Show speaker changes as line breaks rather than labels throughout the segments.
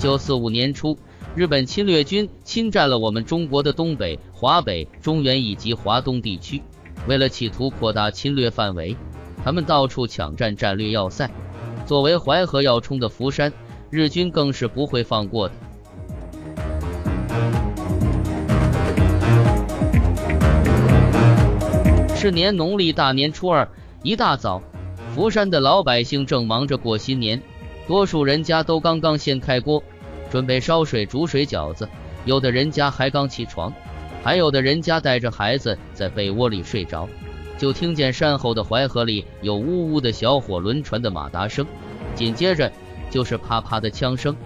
九四五年初，日本侵略军侵占了我们中国的东北、华北、中原以及华东地区。为了企图扩大侵略范围，他们到处抢占战略要塞。作为淮河要冲的福山，日军更是不会放过的。是年农历大年初二，一大早，福山的老百姓正忙着过新年，多数人家都刚刚掀开锅，准备烧水煮水饺子，有的人家还刚起床，还有的人家带着孩子在被窝里睡着，就听见山后的淮河里有呜呜的小火轮船的马达声，紧接着就是啪啪的枪声，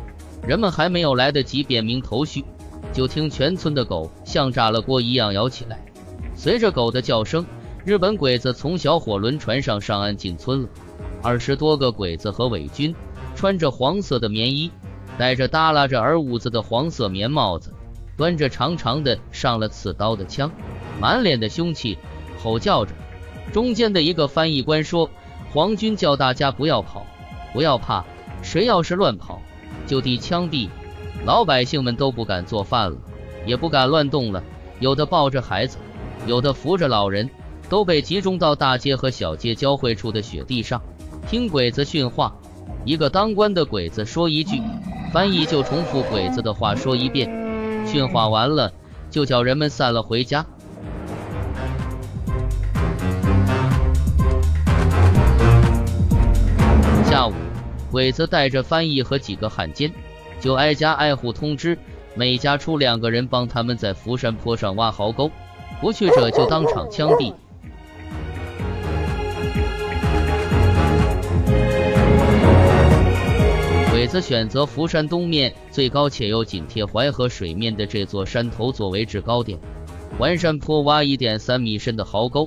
人们还没有来得及辨明头绪，就听全村的狗像炸了锅一样摇起来，随着狗的叫声。日本鬼子从小火轮船上上岸进村了，二十多个鬼子和伪军，穿着黄色的棉衣，戴着耷拉着耳捂子的黄色棉帽子，端着长长的上了刺刀的枪，满脸的凶气，吼叫着。中间的一个翻译官说：“皇军叫大家不要跑，不要怕，谁要是乱跑，就地枪毙。”老百姓们都不敢做饭了，也不敢乱动了，有的抱着孩子，有的扶着老人。都被集中到大街和小街交汇处的雪地上，听鬼子训话。一个当官的鬼子说一句，翻译就重复鬼子的话说一遍。训话完了，就叫人们散了回家。下午，鬼子带着翻译和几个汉奸，就挨家挨户通知，每家出两个人帮他们在福山坡上挖壕沟，不去者就当场枪毙。鬼子选择福山东面最高且又紧贴淮河水面的这座山头作为制高点，环山坡挖一点三米深的壕沟，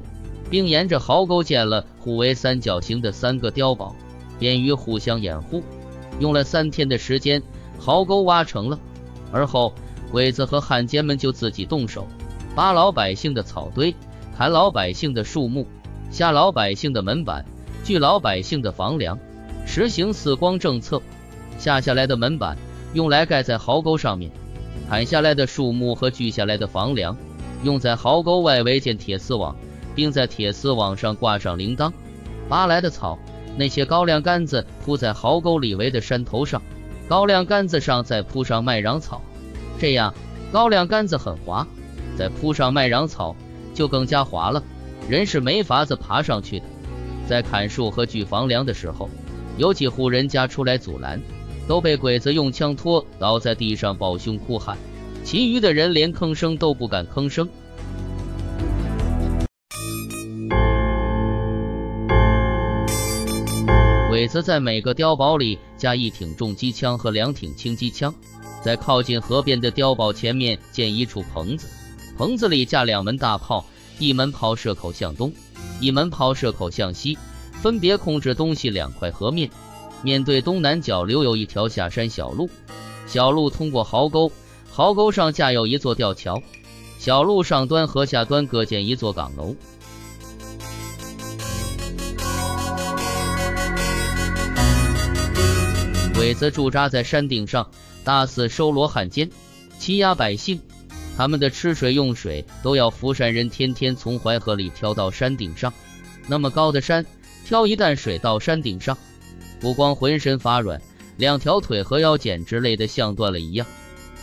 并沿着壕沟建了互为三角形的三个碉堡，便于互相掩护。用了三天的时间，壕沟挖成了。而后，鬼子和汉奸们就自己动手，扒老百姓的草堆，砍老百姓的树木，下老百姓的门板，锯老百姓的房梁，实行四光政策。下下来的门板用来盖在壕沟上面，砍下来的树木和锯下来的房梁用在壕沟外围建铁丝网，并在铁丝网上挂上铃铛。拔来的草，那些高粱杆子铺在壕沟里围的山头上，高粱杆子上再铺上麦秆草，这样高粱杆子很滑，再铺上麦秆草就更加滑了，人是没法子爬上去的。在砍树和锯房梁的时候，有几户人家出来阻拦。都被鬼子用枪托倒在地上，抱胸哭喊。其余的人连吭声都不敢吭声。鬼子在每个碉堡里加一挺重机枪和两挺轻机枪，在靠近河边的碉堡前面建一处棚子，棚子里架两门大炮，一门炮射口向东，一门炮射口向西，分别控制东西两块河面。面对东南角留有一条下山小路，小路通过壕沟，壕沟上架有一座吊桥，小路上端和下端各建一座岗楼。鬼子驻扎在山顶上，大肆收罗汉奸，欺压百姓。他们的吃水用水都要福山人天天从淮河里挑到山顶上，那么高的山，挑一担水到山顶上。不光浑身发软，两条腿和腰简直累得像断了一样。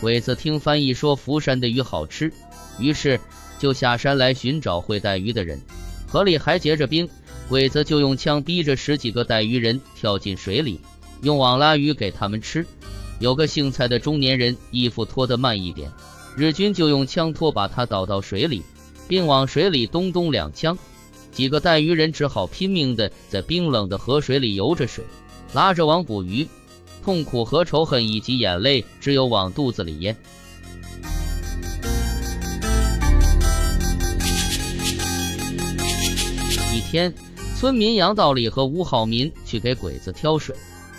鬼子听翻译说福山的鱼好吃，于是就下山来寻找会带鱼的人。河里还结着冰，鬼子就用枪逼着十几个带鱼人跳进水里，用网拉鱼给他们吃。有个姓蔡的中年人衣服脱得慢一点，日军就用枪托把他倒到水里，并往水里咚咚两枪。几个带鱼人只好拼命地在冰冷的河水里游着水。拉着网捕鱼，痛苦和仇恨以及眼泪，只有往肚子里咽。一天，村民杨道理和吴浩民去给鬼子挑水，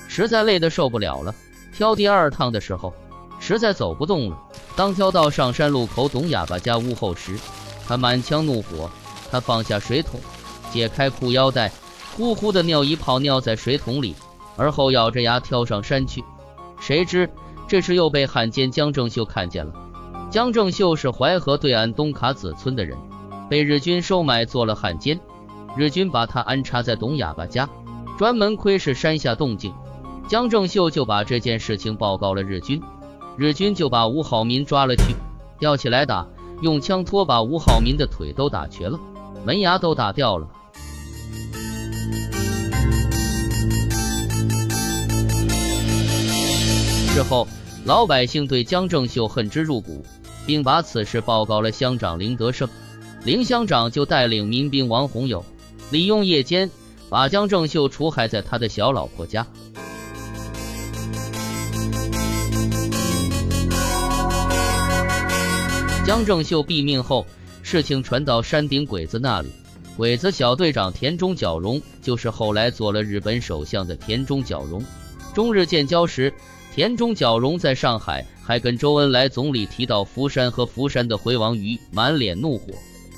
实在累得受不了了。挑第二趟的时候，实在走不动了。当挑到上山路口董哑巴家屋后时，他满腔怒火，他放下水桶，解开裤腰带，呼呼的尿一泡尿在水桶里。而后咬着牙跳上山去，谁知这时又被汉奸江正秀看见了。江正秀是淮河对岸东卡子村的人，被日军收买做了汉奸。日军把他安插在董哑巴家，专门窥视山下动静。江正秀就把这件事情报告了日军，日军就把吴浩民抓了去，吊起来打，用枪托把吴浩民的腿都打瘸了，门牙都打掉了。之后，老百姓对江正秀恨之入骨，并把此事报告了乡长林德胜。林乡长就带领民兵王洪友，利用夜间把江正秀除害在他的小老婆家。江正秀毙命后，事情传到山顶鬼子那里。鬼子小队长田中角荣就是后来做了日本首相的田中角荣。中日建交时，田中角荣在上海还跟周恩来总理提到福山和福山的回王鱼，满脸怒火，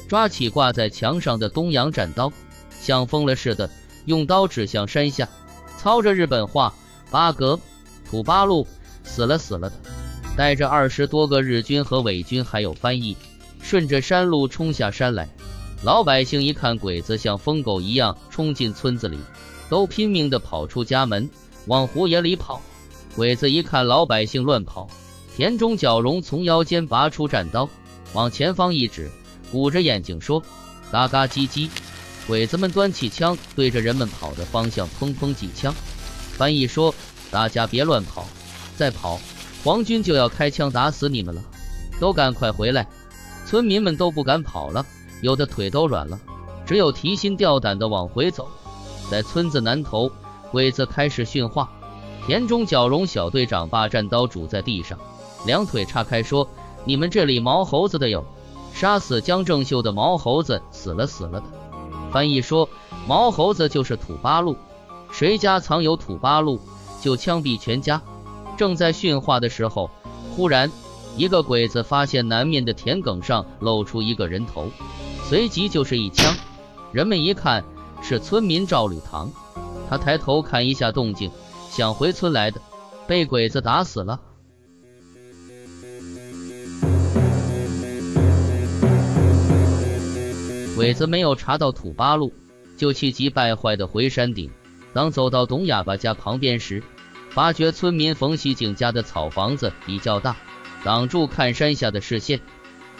抓起挂在墙上的东洋战刀，像疯了似的用刀指向山下，操着日本话：“八格，土八路，死了死了的。”带着二十多个日军和伪军，还有翻译，顺着山路冲下山来。老百姓一看鬼子像疯狗一样冲进村子里，都拼命地跑出家门，往胡野里跑。鬼子一看老百姓乱跑，田中角荣从腰间拔出战刀，往前方一指，鼓着眼睛说：“嘎嘎叽叽。”鬼子们端起枪对着人们跑的方向砰砰几枪。翻译说：“大家别乱跑，再跑。”皇军就要开枪打死你们了，都赶快回来！村民们都不敢跑了，有的腿都软了，只有提心吊胆的往回走。在村子南头，鬼子开始训话。田中角荣小队长把战刀拄在地上，两腿叉开说：“你们这里毛猴子的有，杀死江正秀的毛猴子死了死了的。”翻译说：“毛猴子就是土八路，谁家藏有土八路，就枪毙全家。”正在训话的时候，忽然一个鬼子发现南面的田埂上露出一个人头，随即就是一枪。人们一看是村民赵吕堂，他抬头看一下动静，想回村来的，被鬼子打死了。鬼子没有查到土八路，就气急败坏的回山顶。当走到董哑巴家旁边时，发觉村民冯喜景家的草房子比较大，挡住看山下的视线。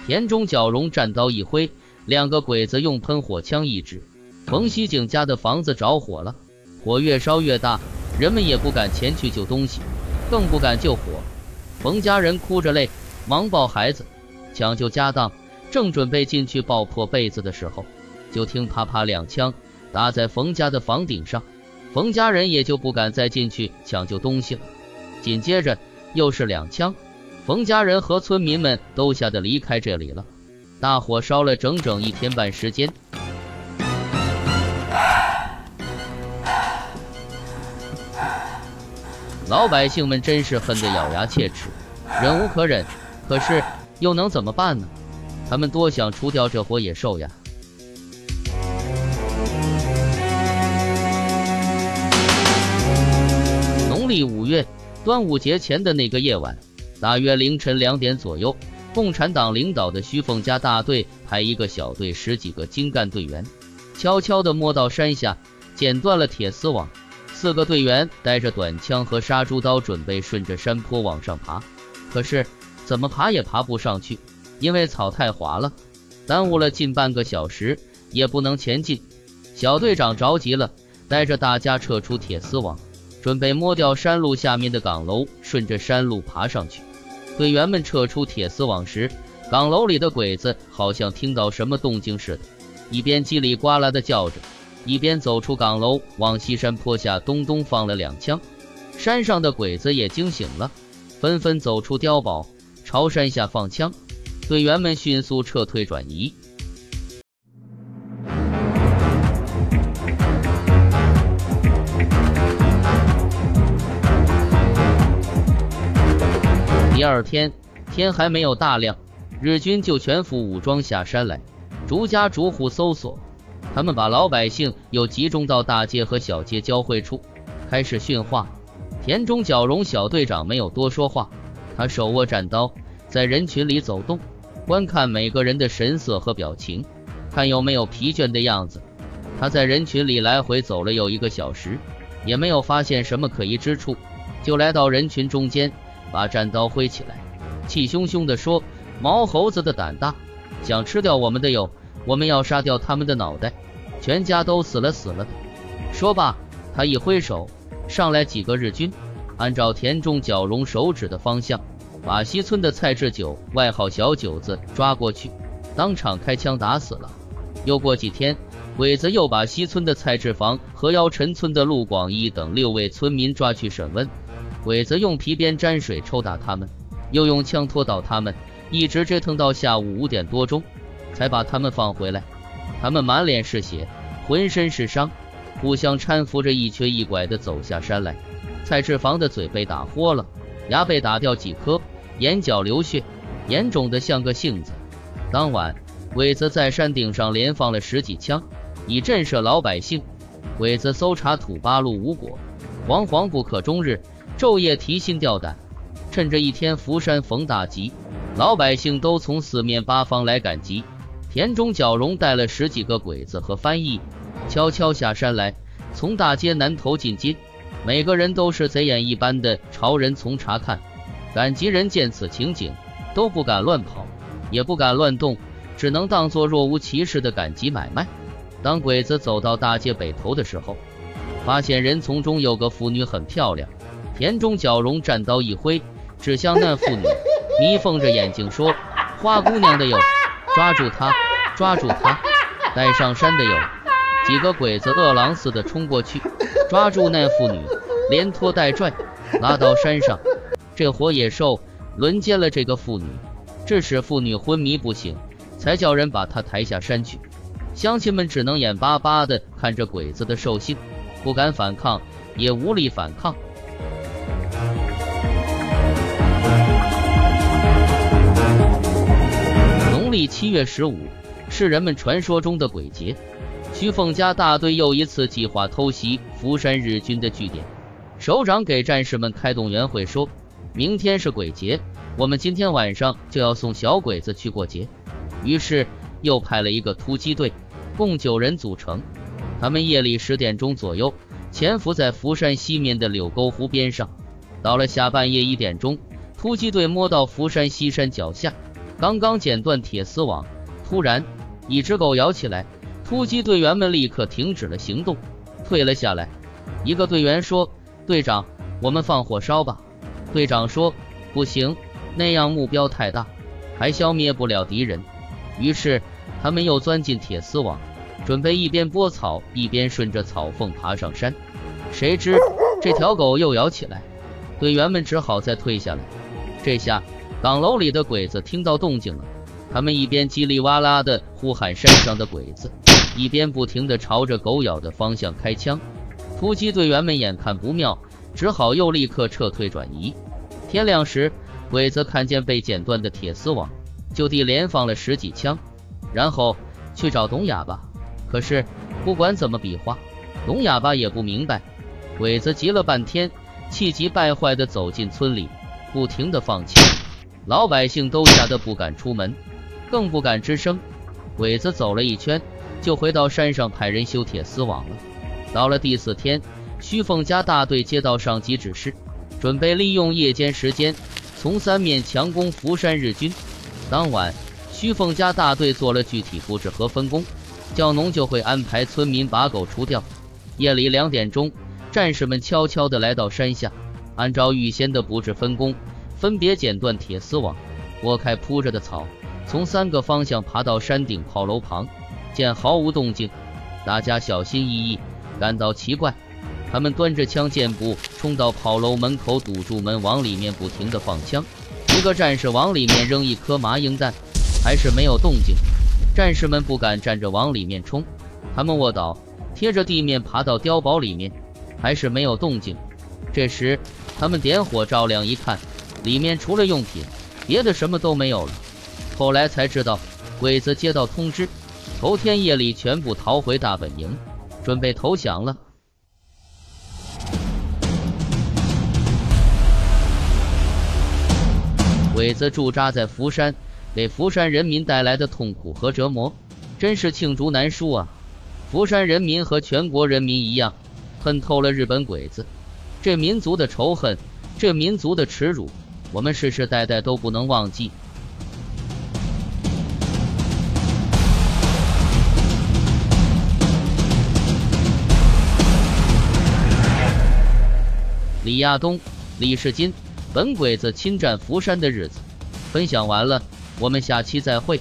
田中角荣战刀一挥，两个鬼子用喷火枪一指，冯喜景家的房子着火了。火越烧越大，人们也不敢前去救东西，更不敢救火。冯家人哭着泪，忙抱孩子，抢救家当。正准备进去抱破被子的时候，就听啪啪两枪打在冯家的房顶上。冯家人也就不敢再进去抢救东西了。紧接着又是两枪，冯家人和村民们都吓得离开这里了。大火烧了整整一天半时间，老百姓们真是恨得咬牙切齿，忍无可忍。可是又能怎么办呢？他们多想除掉这伙野兽呀！农历五月端午节前的那个夜晚，大约凌晨两点左右，共产党领导的徐凤家大队派一个小队十几个精干队员，悄悄地摸到山下，剪断了铁丝网。四个队员带着短枪和杀猪刀，准备顺着山坡往上爬。可是怎么爬也爬不上去，因为草太滑了，耽误了近半个小时，也不能前进。小队长着急了，带着大家撤出铁丝网。准备摸掉山路下面的岗楼，顺着山路爬上去。队员们撤出铁丝网时，岗楼里的鬼子好像听到什么动静似的，一边叽里呱啦地叫着，一边走出岗楼，往西山坡下咚咚放了两枪。山上的鬼子也惊醒了，纷纷走出碉堡，朝山下放枪。队员们迅速撤退转移。第二天天还没有大亮，日军就全副武装下山来，逐家逐户搜索。他们把老百姓又集中到大街和小街交汇处，开始训话。田中角荣小队长没有多说话，他手握战刀，在人群里走动，观看每个人的神色和表情，看有没有疲倦的样子。他在人群里来回走了有一个小时，也没有发现什么可疑之处，就来到人群中间，把战刀挥起来，气汹汹地说：“毛猴子的胆大，想吃掉我们的有，我们要杀掉他们的脑袋，全家都死了死了的。”说罢，他一挥手，上来几个日军。按照田中角荣手指的方向，把西村的蔡志久（外号小九子）抓过去，当场开枪打死了。又过几天，鬼子又把西村的蔡志房和腰陈村的陆广义等六位村民抓去审问。鬼子用皮鞭沾水抽打他们，又用枪拖倒他们，一直折腾到下午五点多钟，才把他们放回来。他们满脸是血，浑身是伤，互相搀扶着一瘸一拐地走下山来。蔡志房的嘴被打豁了，牙被打掉几颗，眼角流血，严重的像个杏子。当晚，鬼子在山顶上连放了十几枪，以震慑老百姓。鬼子搜查土八路无果，惶惶不可终日，昼夜提心吊胆。趁着一天福山逢大吉，老百姓都从四面八方来赶集。田中角荣带了十几个鬼子和翻译，悄悄下山来，从大街南头进京。每个人都是贼眼一般的朝人从查看，赶集人见此情景，都不敢乱跑，也不敢乱动，只能当作若无其事的赶集买卖。当鬼子走到大街北头的时候，发现人丛中有个妇女很漂亮。田中角荣战刀一挥，指向那妇女，眯缝着眼睛说：“花姑娘的有，抓住他，抓住他！带上山的有。”几个鬼子饿狼似的冲过去，抓住那妇女，连拖带拽，拉到山上。这活野兽轮奸了这个妇女，致使妇女昏迷不醒，才叫人把她抬下山去。乡亲们只能眼巴巴地看着鬼子的兽性，不敢反抗，也无力反抗。历七月十五是人们传说中的鬼节。徐凤家大队又一次计划偷袭福山日军的据点。首长给战士们开动员会，说明天是鬼节，我们今天晚上就要送小鬼子去过节。于是又派了一个突击队，共九人组成。他们夜里十点钟左右潜伏在福山西面的柳沟湖边上。到了下半夜一点钟，突击队摸到福山西山脚下，刚刚剪断铁丝网，突然一只狗咬起来。突击队员们立刻停止了行动，退了下来。一个队员说：“队长，我们放火烧吧。”队长说：“不行，那样目标太大，还消灭不了敌人。”于是他们又钻进铁丝网，准备一边拨草一边顺着草缝爬上山。谁知这条狗又咬起来，队员们只好再退下来。这下岗楼里的鬼子听到动静了，他们一边叽里哇啦的呼喊山上的鬼子。一边不停地朝着狗咬的方向开枪，突击队员们眼看不妙，只好又立刻撤退转移。天亮时，鬼子看见被剪断的铁丝网，就地连放了十几枪，然后去找董哑巴。可是不管怎么比划，董哑巴也不明白。鬼子急了半天，气急败坏地走进村里，不停地放枪，老百姓都吓得不敢出门，更不敢吱声。鬼子走了一圈。就回到山上派人修铁丝网了。到了第四天，徐凤家大队接到上级指示，准备利用夜间时间从三面强攻福山日军。当晚，徐凤家大队做了具体布置和分工，叫农就会安排村民把狗除掉。夜里两点钟，战士们悄悄地来到山下，按照预先的布置分工，分别剪断铁丝网，拨开铺着的草，从三个方向爬到山顶炮楼旁。见毫无动静，大家小心翼翼，感到奇怪。他们端着枪箭步冲到炮楼门口，堵住门，往里面不停地放枪。一个战士往里面扔一颗麻鹰弹，还是没有动静。战士们不敢站着往里面冲，他们卧倒，贴着地面爬到碉堡里面，还是没有动静。这时，他们点火照亮，一看，里面除了用品，别的什么都没有了。后来才知道，鬼子接到通知。头天夜里，全部逃回大本营，准备投降了。鬼子驻扎在福山，给福山人民带来的痛苦和折磨，真是罄竹难书啊！福山人民和全国人民一样，恨透了日本鬼子。这民族的仇恨，这民族的耻辱，我们世世代代都不能忘记。李亚东、李世金，本鬼子侵占福山的日子，分享完了，我们下期再会。